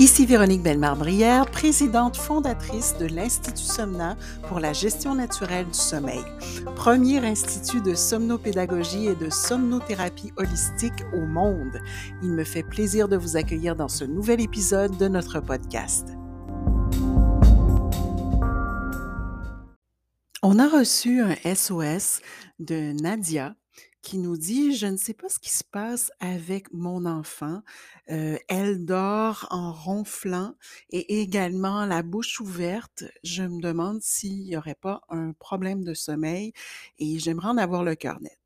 Ici Véronique Bellemare-Brière, présidente fondatrice de l'Institut Somna pour la gestion naturelle du sommeil, premier institut de somnopédagogie et de somnothérapie holistique au monde. Il me fait plaisir de vous accueillir dans ce nouvel épisode de notre podcast. On a reçu un SOS de Nadia qui nous dit: «Je ne sais pas ce qui se passe avec mon enfant, heu, elle dort en ronflant et également la bouche ouverte. Je me demande s'il y aurait pas un problème de sommeil et j'aimerais en avoir le cœur net».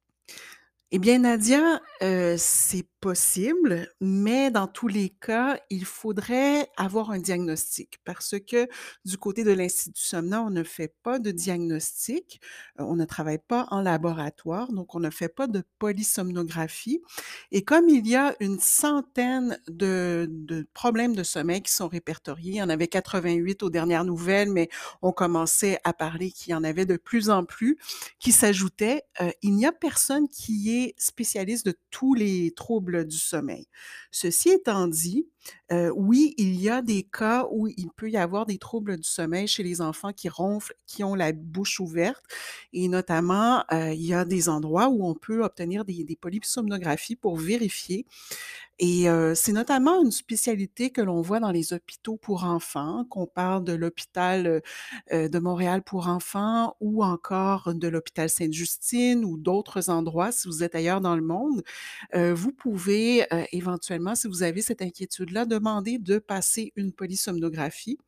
Eh bien, Nadia, heu, c'est possible, mais dans tous les cas, il faudrait avoir un diagnostic parce que du côté de l'Institut Somna, on ne fait pas de diagnostic, heu, on ne travaille pas en laboratoire, donc on ne fait pas de polysomnographie et comme il y a une centaine de problèmes de sommeil qui sont répertoriés, il y en avait 88 aux dernières nouvelles, mais on commençait à parler qu'il y en avait de plus en plus qui s'ajoutaient, heu, il n'y a personne qui est spécialiste de tous les troubles du sommeil. Ceci étant dit, oui, il y a des cas où il peut y avoir des troubles du sommeil chez les enfants qui ronflent, qui ont la bouche ouverte et notamment, il y a des endroits où on peut obtenir des des polysomnographies pour vérifier et c'est notamment une spécialité que l'on voit dans les hôpitaux pour enfants, qu'on parle de l'hôpital, de Montréal pour enfants ou encore de l'hôpital Sainte-Justine ou d'autres endroits si vous êtes ailleurs dans le monde. Vous pouvez, éventuellement, si vous avez cette inquiétude-là, demander de passer une polysomnographie.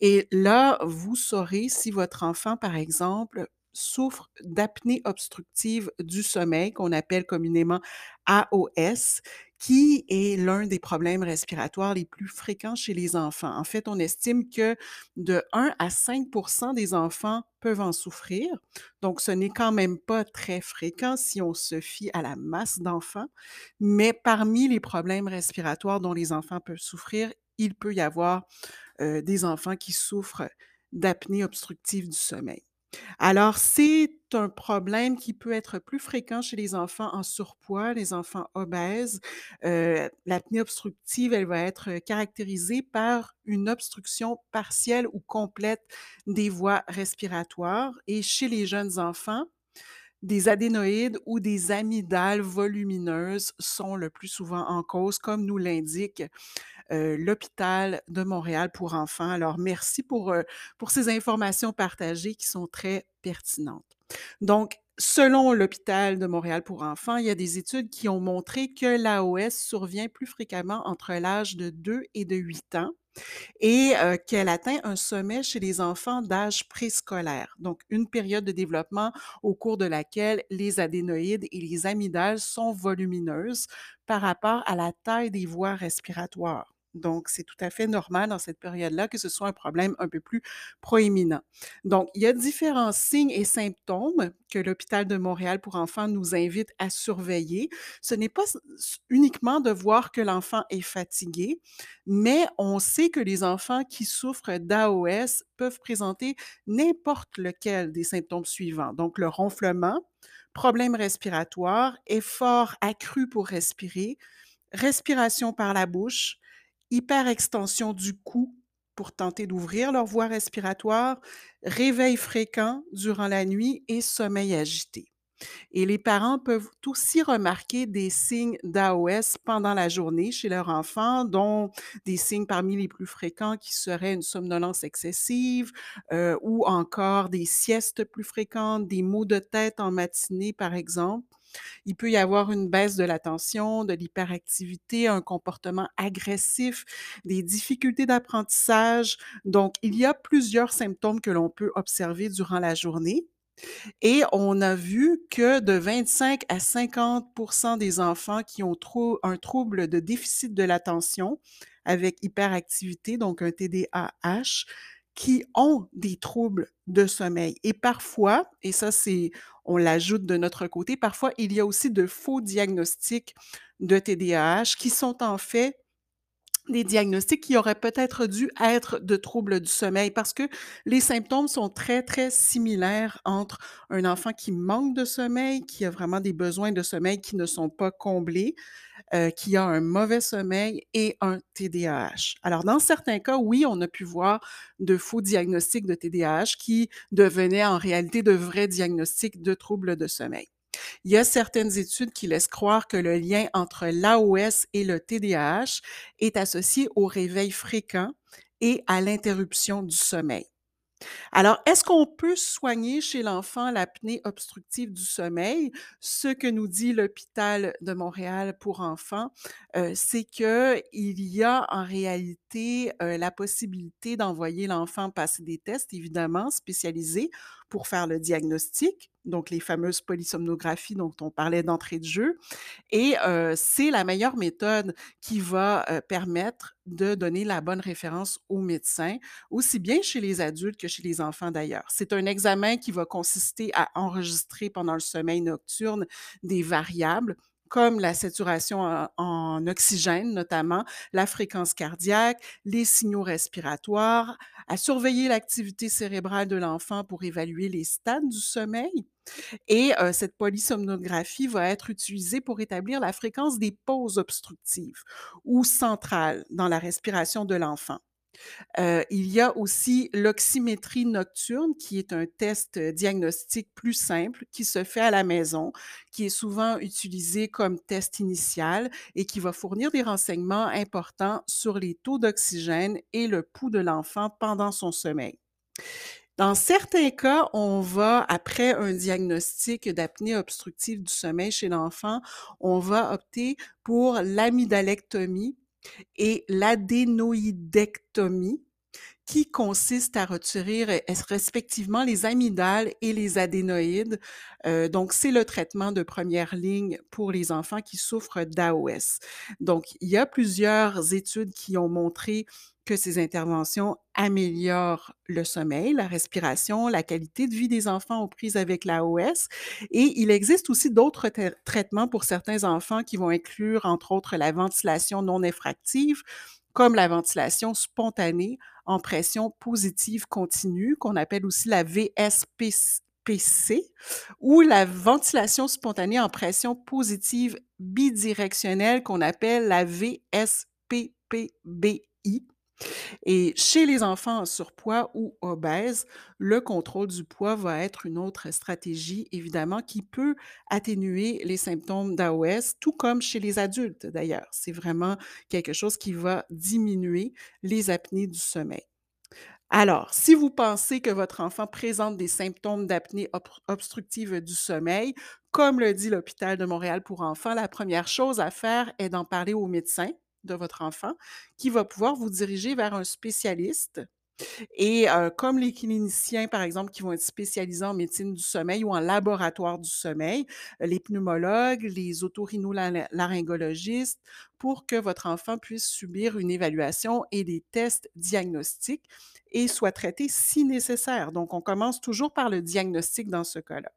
Et là, vous saurez si votre enfant, par exemple, souffre d'apnée obstructive du sommeil, qu'on appelle communément AOS, qui est l'un des problèmes respiratoires les plus fréquents chez les enfants. En fait, on estime que de 1 à 5% des enfants peuvent en souffrir. Donc, ce n'est quand même pas très fréquent si on se fie à la masse d'enfants. Mais parmi les problèmes respiratoires dont les enfants peuvent souffrir, il peut y avoir euh, des enfants qui souffrent d'apnée obstructive du sommeil. Alors, c'est un problème qui peut être plus fréquent chez les enfants en surpoids, les enfants obèses. Heu, l'apnée obstructive, elle va être caractérisée par une obstruction partielle ou complète des voies respiratoires et chez les jeunes enfants, des adénoïdes ou des amygdales volumineuses sont le plus souvent en cause, comme nous l'indique l'hôpital de Montréal pour enfants. Alors, merci pour, pour ces informations partagées qui sont très pertinentes. Donc, selon l'hôpital de Montréal pour enfants, il y a des études qui ont montré que l'AOS survient plus fréquemment entre l'âge de 2 et de 8 ans et qu'elle atteint un sommet chez les enfants d'âge préscolaire, donc une période de développement au cours de laquelle les adénoïdes et les amygdales sont volumineuses par rapport à la taille des voies respiratoires. Donc, c'est tout à fait normal dans cette période-là que ce soit un problème un peu plus proéminent. Donc, il y a différents signes et symptômes que l'hôpital de Montréal pour enfants nous invite à surveiller. Ce n'est pas uniquement de voir que l'enfant est fatigué, mais on sait que les enfants qui souffrent d'AOS peuvent présenter n'importe lequel des symptômes suivants. Donc, le ronflement, problème respiratoire, effort accru pour respirer, respiration par la bouche, hyperextension du cou pour tenter d'ouvrir leur voie respiratoire, réveil fréquent durant la nuit et sommeil agité. Et les parents peuvent aussi remarquer des signes d'AOS pendant la journée chez leur enfant, dont des signes parmi les plus fréquents qui seraient une somnolence excessive euh, ou encore des siestes plus fréquentes, des maux de tête en matinée, par exemple. Il peut y avoir une baisse de l'attention, de l'hyperactivité, un comportement agressif, des difficultés d'apprentissage. Donc, il y a plusieurs symptômes que l'on peut observer durant la journée. Et on a vu que de 25 à 50% des enfants qui ont un trouble de déficit de l'attention avec hyperactivité, donc un TDAH, qui ont des troubles de sommeil. Et parfois, et ça c'est, on l'ajoute de notre côté, parfois il y a aussi de faux diagnostics de TDAH qui sont en fait des diagnostics qui auraient peut-être dû être de troubles du sommeil parce que les symptômes sont très, très similaires entre un enfant qui manque de sommeil, qui a vraiment des besoins de sommeil qui ne sont pas comblés, heu, qui a un mauvais sommeil et un TDAH. Alors dans certains cas, oui, on a pu voir de faux diagnostics de TDAH qui devenaient en réalité de vrais diagnostics de troubles de sommeil. Il y a certaines études qui laissent croire que le lien entre l'AOS et le TDAH est associé au réveil fréquent et à l'interruption du sommeil. Alors, est-ce qu'on peut soigner chez l'enfant l'apnée obstructive du sommeil? Ce que nous dit l'hôpital de Montréal pour enfants, heu, c'est qu'il y a en réalité, heu, la possibilité d'envoyer l'enfant passer des tests, évidemment spécialisés pour faire le diagnostic, donc les fameuses polysomnographies dont on parlait d'entrée de jeu et heu, c'est la meilleure méthode qui va, heu, permettre de donner la bonne référence au médecin, aussi bien chez les adultes que chez les enfants d'ailleurs. C'est un examen qui va consister à enregistrer pendant le sommeil nocturne des variables comme la saturation en oxygène notamment, la fréquence cardiaque, les signaux respiratoires, à surveiller l'activité cérébrale de l'enfant pour évaluer les stades du sommeil et heu, cette polysomnographie va être utilisée pour établir la fréquence des pauses obstructives ou centrales dans la respiration de l'enfant. Heu, il y a aussi l'oxymétrie nocturne qui est un test, heu, diagnostique plus simple qui se fait à la maison, qui est souvent utilisé comme test initial et qui va fournir des renseignements importants sur les taux d'oxygène et le pouls de l'enfant pendant son sommeil. Dans certains cas, on va après un diagnostic d'apnée obstructive du sommeil chez l'enfant, on va opter pour l'amydalectomie et l'adénoïdectomie qui consiste à retirer res respectivement les amygdales et les adénoïdes. Heu, donc c'est le traitement de première ligne pour les enfants qui souffrent d'AOS. Donc il y a plusieurs études qui ont montré que ces interventions améliorent le sommeil, la respiration, la qualité de vie des enfants aux prises avec l'AOS et il existe aussi d'autres traitements pour certains enfants qui vont inclure, entre autres, la ventilation non effractive, comme la ventilation spontanée en pression positive continue, qu'on appelle aussi la VSPC PC ou la ventilation spontanée en pression positive bidirectionnelle qu'on appelle la VSPPBI et chez les enfants en surpoids ou obèses, le contrôle du poids va être une autre stratégie, évidemment, qui peut atténuer les symptômes d'AOS, tout comme chez les adultes d'ailleurs. C'est vraiment quelque chose qui va diminuer les apnées du sommeil. Alors, si vous pensez que votre enfant présente des symptômes d'apnée obstructive du sommeil, comme le dit l'hôpital de Montréal pour enfants, la première chose à faire est d'en parler au médecin de votre enfant, qui va pouvoir vous diriger vers un spécialiste et comme les cliniciens, par exemple, qui vont être spécialisés en médecine du sommeil ou en laboratoire du sommeil, les pneumologues, les otorhinolaryng laryngologistes, pour que votre enfant puisse subir une évaluation et des tests diagnostiques et soit traité si nécessaire. Donc on commence toujours par le diagnostic dans ce cas-là.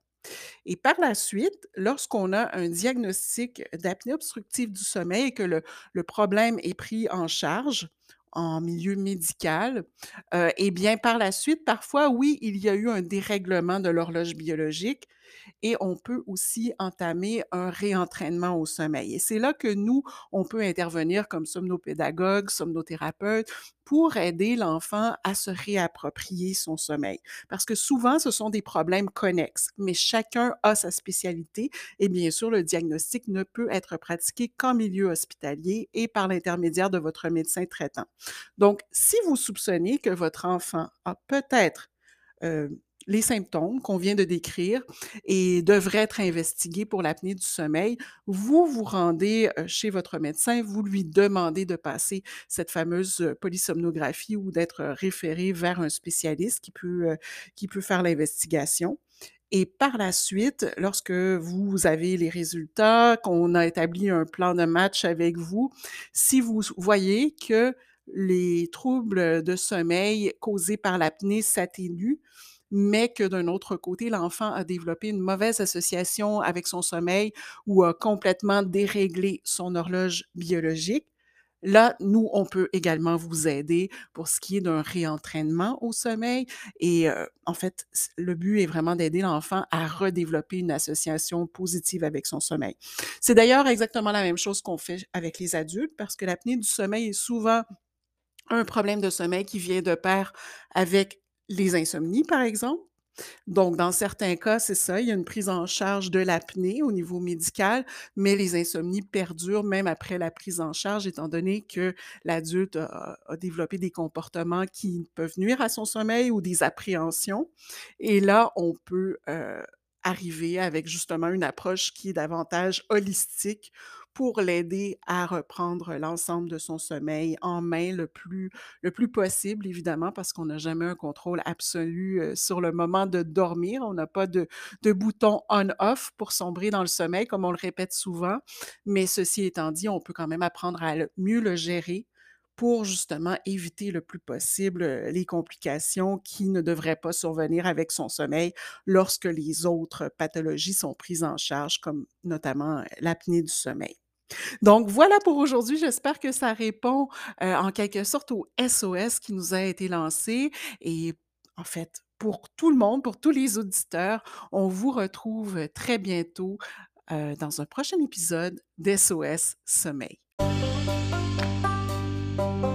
Et par la suite, lorsqu'on a un diagnostic d'apnée obstructive du sommeil et que le problème est pris en charge en milieu médical, heu et bien, par la suite, parfois, oui, il y a eu un dérèglement de l'horloge biologique et on peut aussi entamer un réentraînement au sommeil et c'est là que nous, on peut intervenir comme somnopédagogues, somnothérapeutes pour aider l'enfant à se réapproprier son sommeil. Parce que souvent, ce sont des problèmes connexes, mais chacun a sa spécialité et bien sûr, le diagnostic ne peut être pratiqué qu'en milieu hospitalier et par l'intermédiaire de votre médecin traitant. Donc, si vous soupçonnez que votre enfant a peut-être, heu, les symptômes qu'on vient de décrire et devrait être investigué pour l'apnée du sommeil, vous vous rendez, heu, chez votre médecin, vous lui demandez de passer cette fameuse, heu, polysomnographie ou d'être référé vers un spécialiste qui peut, qui peut faire l'investigation. Et par la suite, lorsque vous avez les résultats, qu'on a établi un plan de match avec vous, si vous voyez que les troubles de sommeil causés par l'apnée s'atténuent, mais que d'un autre côté, l'enfant a développé une mauvaise association avec son sommeil ou a complètement déréglé son horloge biologique, Là, nous, on peut également vous aider pour ce qui est d'un réentraînement au sommeil et heu, en fait, le but est vraiment d'aider l'enfant à redévelopper une association positive avec son sommeil. C'est d'ailleurs exactement la même chose qu'on fait avec les adultes parce que l'apnée du sommeil est souvent un problème de sommeil qui vient de pair avec les insomnies, par exemple. Donc, dans certains cas, c'est ça, il y a une prise en charge de l'apnée au niveau médical, mais les insomnies perdurent même après la prise en charge, étant donné que l'adulte a, développé des comportements qui peuvent nuire à son sommeil ou des appréhensions. Et là, on peut euh, arriver avec justement une approche qui est davantage holistique pour l'aider à reprendre l'ensemble de son sommeil en main le plus le plus possible, évidemment, parce qu'on n'a jamais un contrôle absolu, heu, sur le moment de dormir. On n'a pas de de bouton on-off pour sombrer dans le sommeil, comme on le répète souvent. Mais ceci étant dit, on peut quand même apprendre à mieux le gérer pour justement éviter le plus possible, les complications qui ne devraient pas survenir avec son sommeil lorsque les autres pathologies sont prises en charge, comme notamment, l'apnée du sommeil. Donc voilà pour aujourd'hui, j'espère que ça répond, en quelque sorte au SOS qui nous a été lancé et en fait, pour tout le monde, pour tous les auditeurs, on vous retrouve, très bientôt, dans un prochain épisode d'SOS Sommeil. Thank you.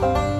Bye.